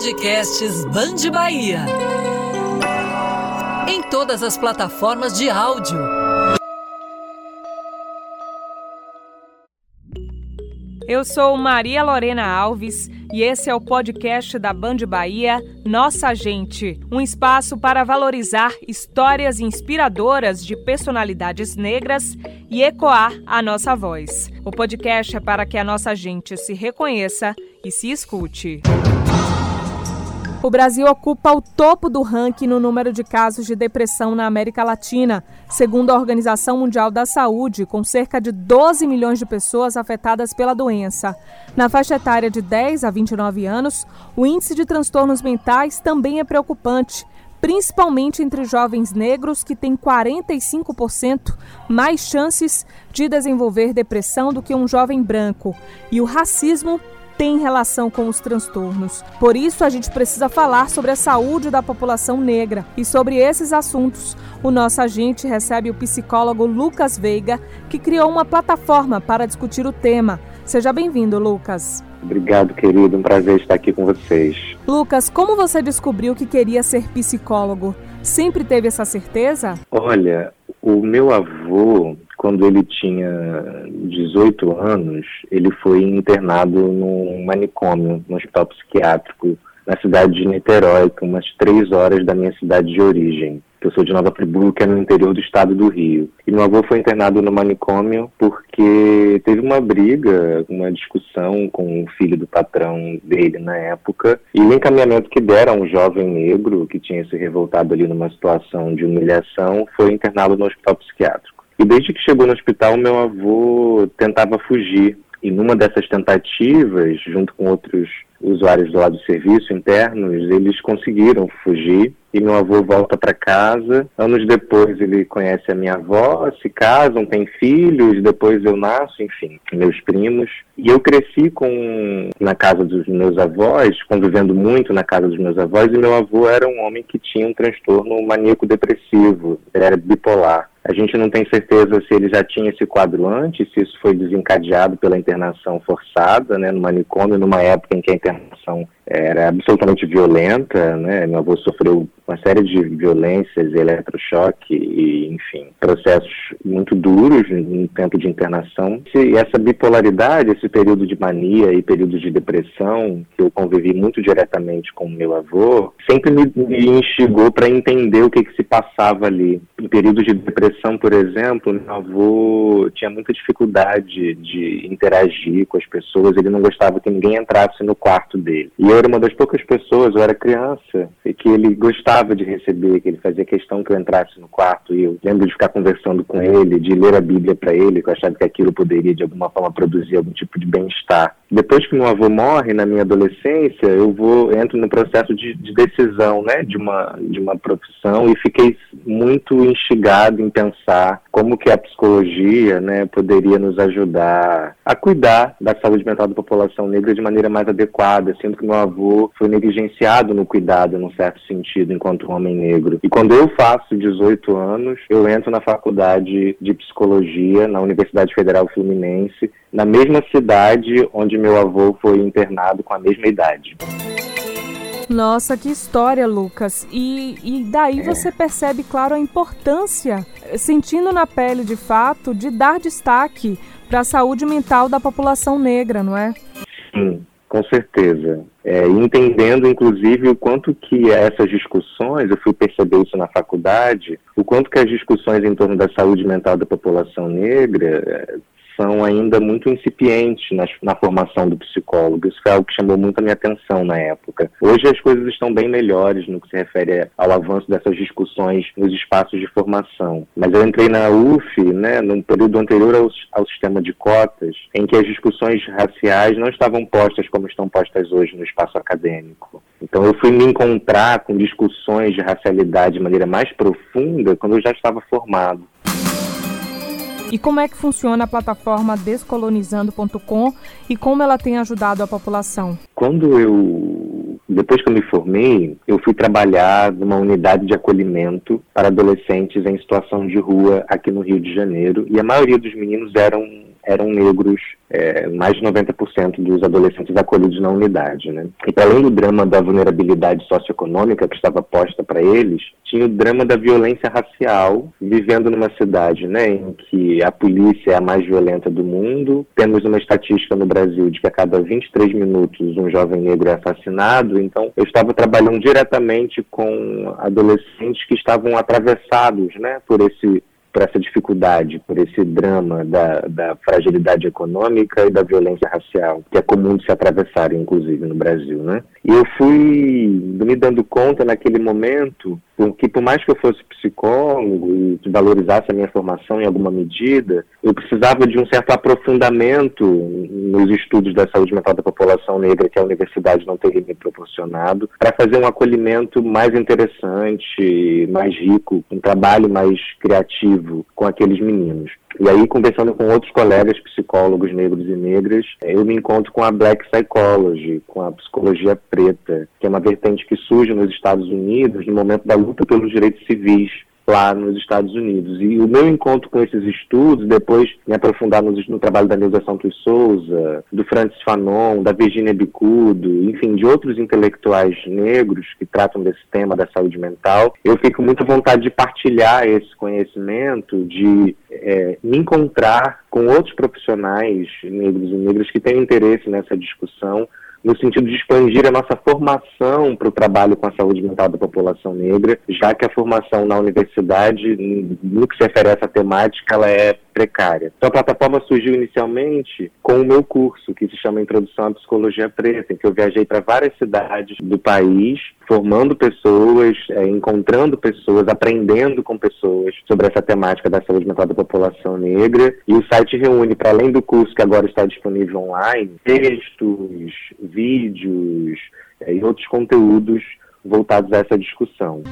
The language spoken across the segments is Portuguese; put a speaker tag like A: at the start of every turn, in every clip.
A: Podcasts Band Bahia. Em todas as plataformas de áudio.
B: Eu sou Maria Lorena Alves e esse é o podcast da Band Bahia Nossa Gente, um espaço para valorizar histórias inspiradoras de personalidades negras e ecoar a nossa voz. O podcast é para que a nossa gente se reconheça e se escute. O Brasil ocupa o topo do ranking no número de casos de depressão na América Latina, segundo a Organização Mundial da Saúde, com cerca de 12 milhões de pessoas afetadas pela doença. Na faixa etária de 10 a 29 anos, o índice de transtornos mentais também é preocupante, principalmente entre jovens negros que têm 45% mais chances de desenvolver depressão do que um jovem branco. E o racismo tem relação com os transtornos. Por isso, a gente precisa falar sobre a saúde da população negra. E sobre esses assuntos, o nosso agente recebe o psicólogo Lucas Veiga, que criou uma plataforma para discutir o tema. Seja bem-vindo, Lucas.
C: Obrigado, querido. Um prazer estar aqui com vocês.
B: Lucas, como você descobriu que queria ser psicólogo? Sempre teve essa certeza?
C: Olha, o meu avô, quando ele tinha 18 anos, ele foi internado num manicômio, no hospital psiquiátrico, na cidade de Niterói, é umas três horas da minha cidade de origem. Eu sou de Nova Friburgo, que é no interior do estado do Rio. E meu avô foi internado no manicômio porque teve uma briga, uma discussão com o filho do patrão dele na época. E o encaminhamento que deram um jovem negro que tinha se revoltado ali numa situação de humilhação foi internado no hospital psiquiátrico. E desde que chegou no hospital, meu avô tentava fugir. E numa dessas tentativas, junto com outros usuários do lado do serviço internos, eles conseguiram fugir e meu avô volta para casa. Anos depois ele conhece a minha avó, se casam, têm filhos, depois eu nasço, enfim, meus primos. E eu cresci com na casa dos meus avós, convivendo muito na casa dos meus avós, e meu avô era um homem que tinha um transtorno maníaco depressivo, ele era bipolar. A gente não tem certeza se ele já tinha esse quadro antes, se isso foi desencadeado pela internação forçada, né, no manicômio, numa época em que a internação era absolutamente violenta, né? Meu avô sofreu uma série de violências, eletrochoque e, enfim, processos muito duros no tempo de internação. E essa bipolaridade, esse período de mania e período de depressão, que eu convivi muito diretamente com meu avô, sempre me, instigou para entender o que, que se passava ali. Em períodos de depressão, por exemplo, meu avô tinha muita dificuldade de interagir com as pessoas, ele não gostava que ninguém entrasse no quarto dele. E eu era uma das poucas pessoas, eu era criança, e que ele gostava de receber, que ele fazia questão que eu entrasse no quarto. E eu lembro de ficar conversando com ele, de ler a Bíblia para ele, que eu achava que aquilo poderia de alguma forma produzir algum tipo de bem-estar. Depois que meu avô morre, na minha adolescência, eu vou entro no processo de, de decisão, né, de uma de uma profissão e fiquei muito instigado em pensar como que a psicologia, né, poderia nos ajudar a cuidar da saúde mental da população negra de maneira mais adequada, sendo que meu avô foi negligenciado no cuidado, num certo sentido, enquanto homem negro. E quando eu faço 18 anos, eu entro na faculdade de psicologia na Universidade Federal Fluminense, na mesma cidade onde meu avô foi internado com a mesma idade.
B: Nossa, que história, Lucas. E, e daí você percebe, claro, a importância, sentindo na pele de fato, de dar destaque para a saúde mental da população negra, não é?
C: Sim, Com certeza. É, entendendo, inclusive, o quanto que essas discussões, eu fui perceber isso na faculdade, o quanto que as discussões em torno da saúde mental da população negra são ainda muito incipientes na, na, formação do psicólogo. Isso foi algo que chamou muito a minha atenção na época. Hoje as coisas estão bem melhores no que se refere ao avanço dessas discussões nos espaços de formação. Mas eu entrei na UF, né, num período anterior ao, ao sistema de cotas, em que as discussões raciais não estavam postas como estão postas hoje no espaço acadêmico. Então eu fui me encontrar com discussões de racialidade de maneira mais profunda quando eu já estava formado.
B: E como é que funciona a plataforma descolonizando.com e como ela tem ajudado a população?
C: Quando eu, depois que eu me formei, eu fui trabalhar numa unidade de acolhimento para adolescentes em situação de rua aqui no Rio de Janeiro e a maioria dos meninos eram eram negros, é, mais de 90% dos adolescentes acolhidos na unidade. Né? E para além do drama da vulnerabilidade socioeconômica que estava posta para eles, tinha o drama da violência racial, vivendo numa cidade né, em que a polícia é a mais violenta do mundo. Temos uma estatística no Brasil de que a cada 23 minutos um jovem negro é assassinado. Então, eu estava trabalhando diretamente com adolescentes que estavam atravessados né, por esse por essa dificuldade, por esse drama da, da fragilidade econômica e da violência racial, que é comum de se atravessar, inclusive, no Brasil, né? E eu fui me dando conta naquele momento que por mais que eu fosse psicólogo e valorizasse a minha formação em alguma medida, eu precisava de um certo aprofundamento nos estudos da saúde mental da população negra que a universidade não teria me proporcionado, para fazer um acolhimento mais interessante, mais rico, um trabalho mais criativo com aqueles meninos. E aí, conversando com outros colegas psicólogos negros e negras, eu me encontro com a Black Psychology, com a psicologia preta, que é uma vertente que surge nos Estados Unidos no momento da luta pelos direitos civis lá nos Estados Unidos. E o meu encontro com esses estudos, depois me aprofundar no, no trabalho da Neuza Santos Souza, do Francis Fanon, da Virginia Bicudo, enfim, de outros intelectuais negros que tratam desse tema da saúde mental, eu fico muito à vontade de partilhar esse conhecimento, de é, me encontrar com outros profissionais negros e negras que têm interesse nessa discussão no sentido de expandir a nossa formação para o trabalho com a saúde mental da população negra, já que a formação na universidade, no que se refere a essa temática, ela é precária. Então a plataforma surgiu inicialmente com o meu curso, que se chama Introdução à Psicologia Preta, em que eu viajei para várias cidades do país, formando pessoas, é, encontrando pessoas, aprendendo com pessoas sobre essa temática da saúde mental da população negra. E o site reúne, para além do curso que agora está disponível online, textos, vídeos é, e outros conteúdos voltados a essa discussão.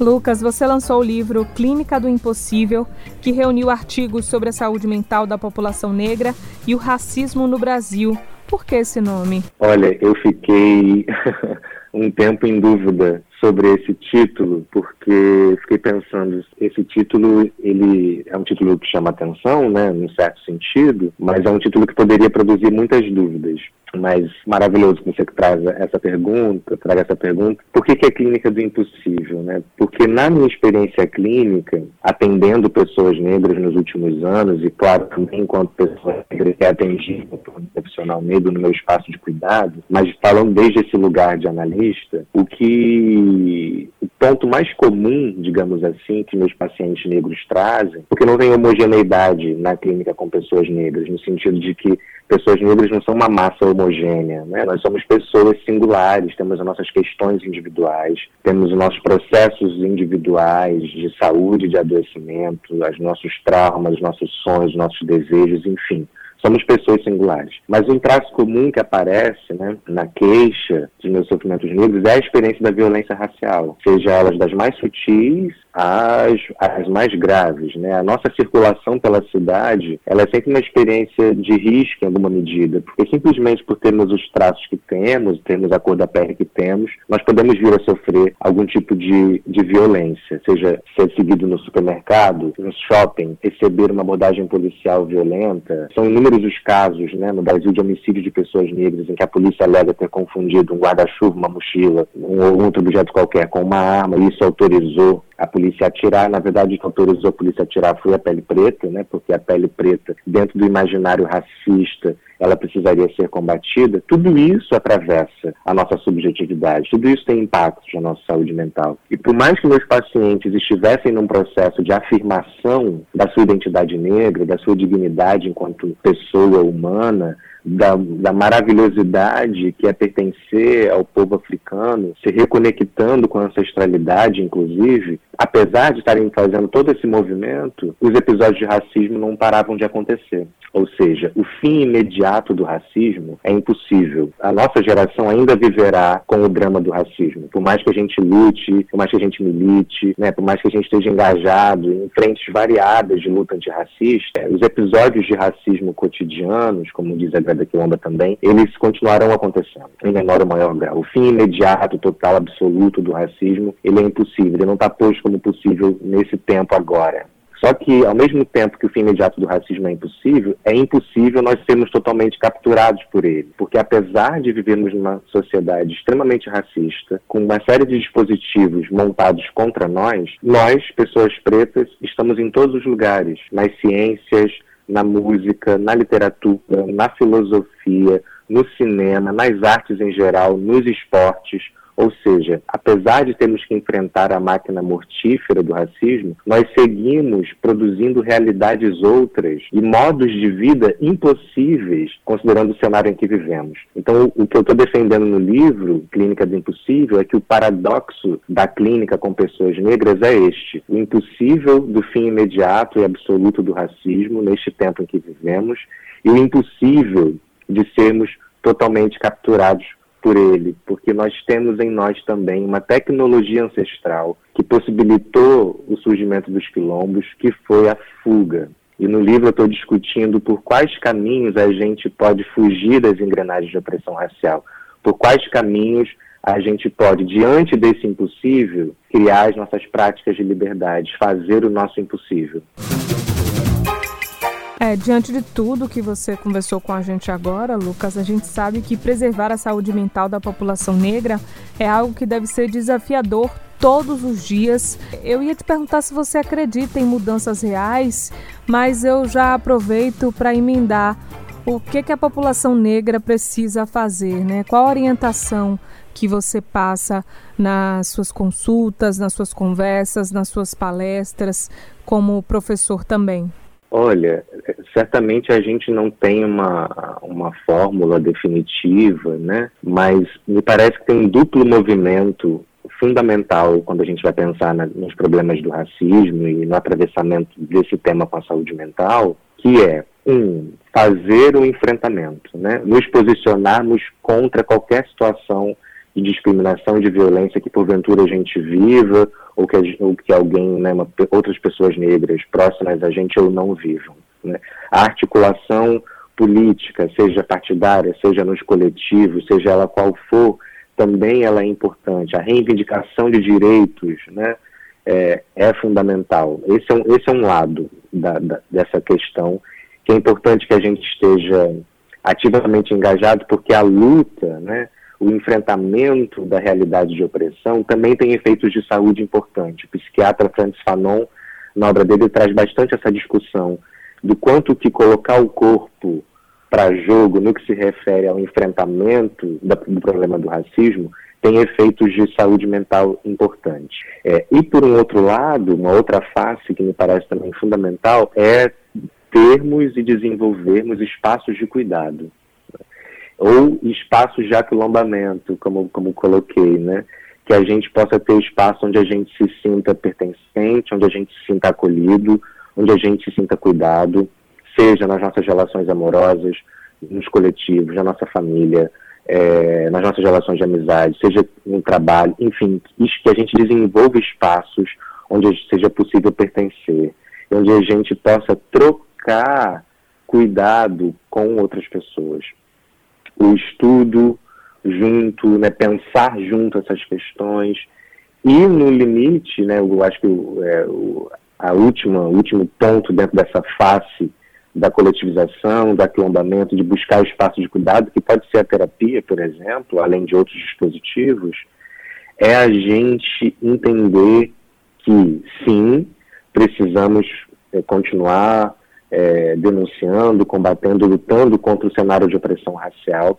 B: Lucas, você lançou o livro Clínica do Impossível, que reuniu artigos sobre a saúde mental da população negra e o racismo no Brasil. Por que esse nome?
C: Olha, eu fiquei um tempo em dúvida sobre esse título, porque fiquei pensando, esse título, ele é um título que chama atenção, né, num certo sentido, mas é um título que poderia produzir muitas dúvidas mas maravilhoso que você traz essa pergunta, traga essa pergunta. Por que, que é clínica do impossível, né? Porque na minha experiência clínica, atendendo pessoas negras nos últimos anos, e claro, também enquanto pessoa negra que é atendida por profissional negro no meu espaço de cuidado, mas falando desde esse lugar de analista, o que o ponto mais comum, digamos assim, que meus pacientes negros trazem, porque não tem homogeneidade na clínica com pessoas negras, no sentido de que pessoas negras não são uma massa homogênea, né? Nós somos pessoas singulares, temos as nossas questões individuais, temos os nossos processos individuais de saúde, de adoecimento, os nossos traumas, os nossos sonhos, os nossos desejos, enfim. Somos pessoas singulares. Mas um traço comum que aparece né, na queixa de meus sofrimentos negros é a experiência da violência racial, seja elas das mais sutis às, às mais graves. Né? A nossa circulação pela cidade ela é sempre uma experiência de risco em alguma medida, porque simplesmente por termos os traços que temos, termos a cor da pele que temos, nós podemos vir a sofrer algum tipo de, de violência, seja ser seguido no supermercado, no shopping, receber uma abordagem policial violenta. São inúmeros os casos né, no Brasil de homicídio de pessoas negras em que a polícia alega ter confundido um guarda-chuva, uma mochila, um ou outro objeto qualquer com uma arma e isso autorizou a polícia atirar. Na verdade, o que autorizou a polícia atirar foi a pele preta, né? Porque a pele preta, dentro do imaginário racista, ela precisaria ser combatida. Tudo isso atravessa a nossa subjetividade. Tudo isso tem impacto na nossa saúde mental. E por mais que meus pacientes estivessem num processo de afirmação da sua identidade negra, da sua dignidade enquanto pessoa humana, da, da, maravilhosidade que é pertencer ao povo africano, se reconectando com a ancestralidade, inclusive, apesar de estarem fazendo todo esse movimento, os episódios de racismo não paravam de acontecer. Ou seja, o fim imediato do racismo é impossível. A nossa geração ainda viverá com o drama do racismo. Por mais que a gente lute, por mais que a gente milite, né, por mais que a gente esteja engajado em frentes variadas de luta antirracista, os episódios de racismo cotidianos, como diz a Grada Quilomba também, eles continuarão acontecendo, em menor ou maior grau. O fim imediato, total, absoluto do racismo, ele é impossível. Ele não está posto como possível nesse tempo agora. Só que, ao mesmo tempo que o fim imediato do racismo é impossível, é impossível nós sermos totalmente capturados por ele. Porque, apesar de vivermos numa sociedade extremamente racista, com uma série de dispositivos montados contra nós, nós, pessoas pretas, estamos em todos os lugares nas ciências, na música, na literatura, na filosofia, no cinema, nas artes em geral, nos esportes ou seja, apesar de termos que enfrentar a máquina mortífera do racismo, nós seguimos produzindo realidades outras e modos de vida impossíveis, considerando o cenário em que vivemos. Então, o que eu estou defendendo no livro, Clínica do Impossível, é que o paradoxo da clínica com pessoas negras é este: o impossível do fim imediato e absoluto do racismo neste tempo em que vivemos e o impossível de sermos totalmente capturados por ele, porque nós temos em nós também uma tecnologia ancestral que possibilitou o surgimento dos quilombos, que foi a fuga. E no livro eu estou discutindo por quais caminhos a gente pode fugir das engrenagens de opressão racial, por quais caminhos a gente pode, diante desse impossível, criar as nossas práticas de liberdade, fazer o nosso impossível.
B: É, diante de tudo que você conversou com a gente agora, Lucas, a gente sabe que preservar a saúde mental da população negra é algo que deve ser desafiador todos os dias. Eu ia te perguntar se você acredita em mudanças reais, mas eu já aproveito para emendar o que, que a população negra precisa fazer, né? Qual a orientação que você passa nas suas consultas, nas suas conversas, nas suas palestras, como professor também?
C: Olha, certamente a gente não tem uma, uma fórmula definitiva, né? Mas me parece que tem um duplo movimento fundamental quando a gente vai pensar na, nos problemas do racismo e no atravessamento desse tema com a saúde mental, que é um fazer o enfrentamento, né? Nos posicionarmos contra qualquer situação de discriminação, de violência que porventura a gente viva ou que, ou que alguém, né, uma, outras pessoas negras próximas a gente ou não vivam. Né? A articulação política, seja partidária, seja nos coletivos, seja ela qual for, também ela é importante. A reivindicação de direitos né, é, é fundamental. Esse é um, esse é um lado da, da, dessa questão que é importante que a gente esteja ativamente engajado, porque a luta, né, o enfrentamento da realidade de opressão também tem efeitos de saúde importantes. O psiquiatra Francis Fanon, na obra dele, traz bastante essa discussão do quanto que colocar o corpo para jogo no que se refere ao enfrentamento do problema do racismo tem efeitos de saúde mental importantes. É, e por um outro lado, uma outra face que me parece também fundamental é termos e desenvolvermos espaços de cuidado ou espaços de aquilombamento, como, como coloquei, né? Que a gente possa ter espaço onde a gente se sinta pertencente, onde a gente se sinta acolhido, onde a gente se sinta cuidado, seja nas nossas relações amorosas, nos coletivos, na nossa família, é, nas nossas relações de amizade, seja no trabalho, enfim, que a gente desenvolva espaços onde seja possível pertencer, onde a gente possa trocar cuidado com outras pessoas o estudo junto, né, pensar junto essas questões. E no limite, né, eu acho que é, o, a última, o último ponto dentro dessa face da coletivização, do aquilombamento, de buscar espaço de cuidado, que pode ser a terapia, por exemplo, além de outros dispositivos, é a gente entender que, sim, precisamos é, continuar é, denunciando, combatendo, lutando contra o cenário de opressão racial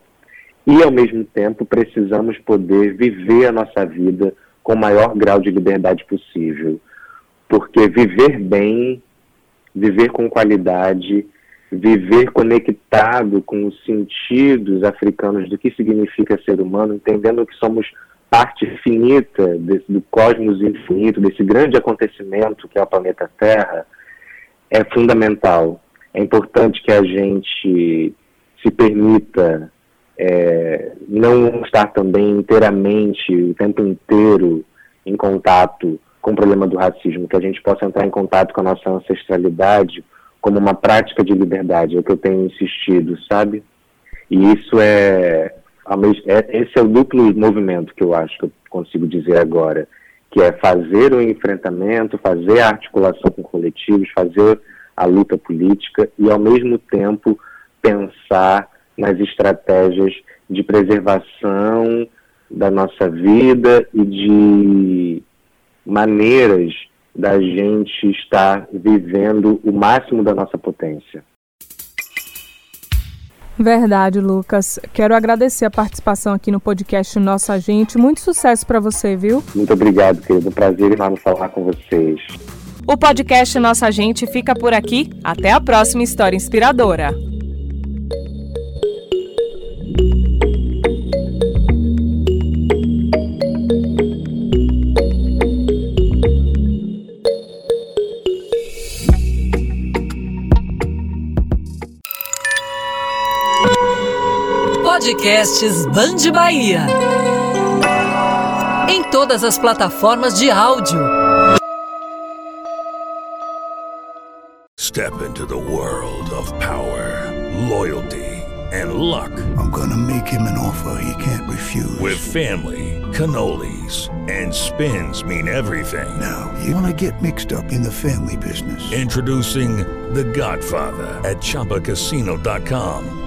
C: e, ao mesmo tempo, precisamos poder viver a nossa vida com o maior grau de liberdade possível. Porque viver bem, viver com qualidade, viver conectado com os sentidos africanos do que significa ser humano, entendendo que somos parte finita desse, do cosmos infinito, desse grande acontecimento que é o planeta Terra, é fundamental. É importante que a gente se permita é, não estar também inteiramente, o tempo inteiro, em contato com o problema do racismo, que a gente possa entrar em contato com a nossa ancestralidade como uma prática de liberdade, é o que eu tenho insistido, sabe? E isso é, é esse é o duplo movimento que eu acho que eu consigo dizer agora, que é fazer o enfrentamento, fazer a articulação com coletivos, fazer a luta política e, ao mesmo tempo, pensar nas estratégias de preservação da nossa vida e de maneiras da gente estar vivendo o máximo da nossa potência.
B: Verdade, Lucas. Quero agradecer a participação aqui no podcast Nossa Gente. Muito sucesso para você, viu?
C: Muito obrigado, querido. Um prazer enorme falar com vocês.
B: O podcast Nossa Gente fica por aqui. Até a próxima história inspiradora.
A: Podcasts Band Bahia. Em todas as plataformas de áudio.
D: Step into the world of power, loyalty and luck.
E: I'm gonna make him an offer he can't refuse.
D: With family, cannolis and spins mean everything.
E: Now, you wanna get mixed up in the family business.
D: Introducing The Godfather at chapacasino.com.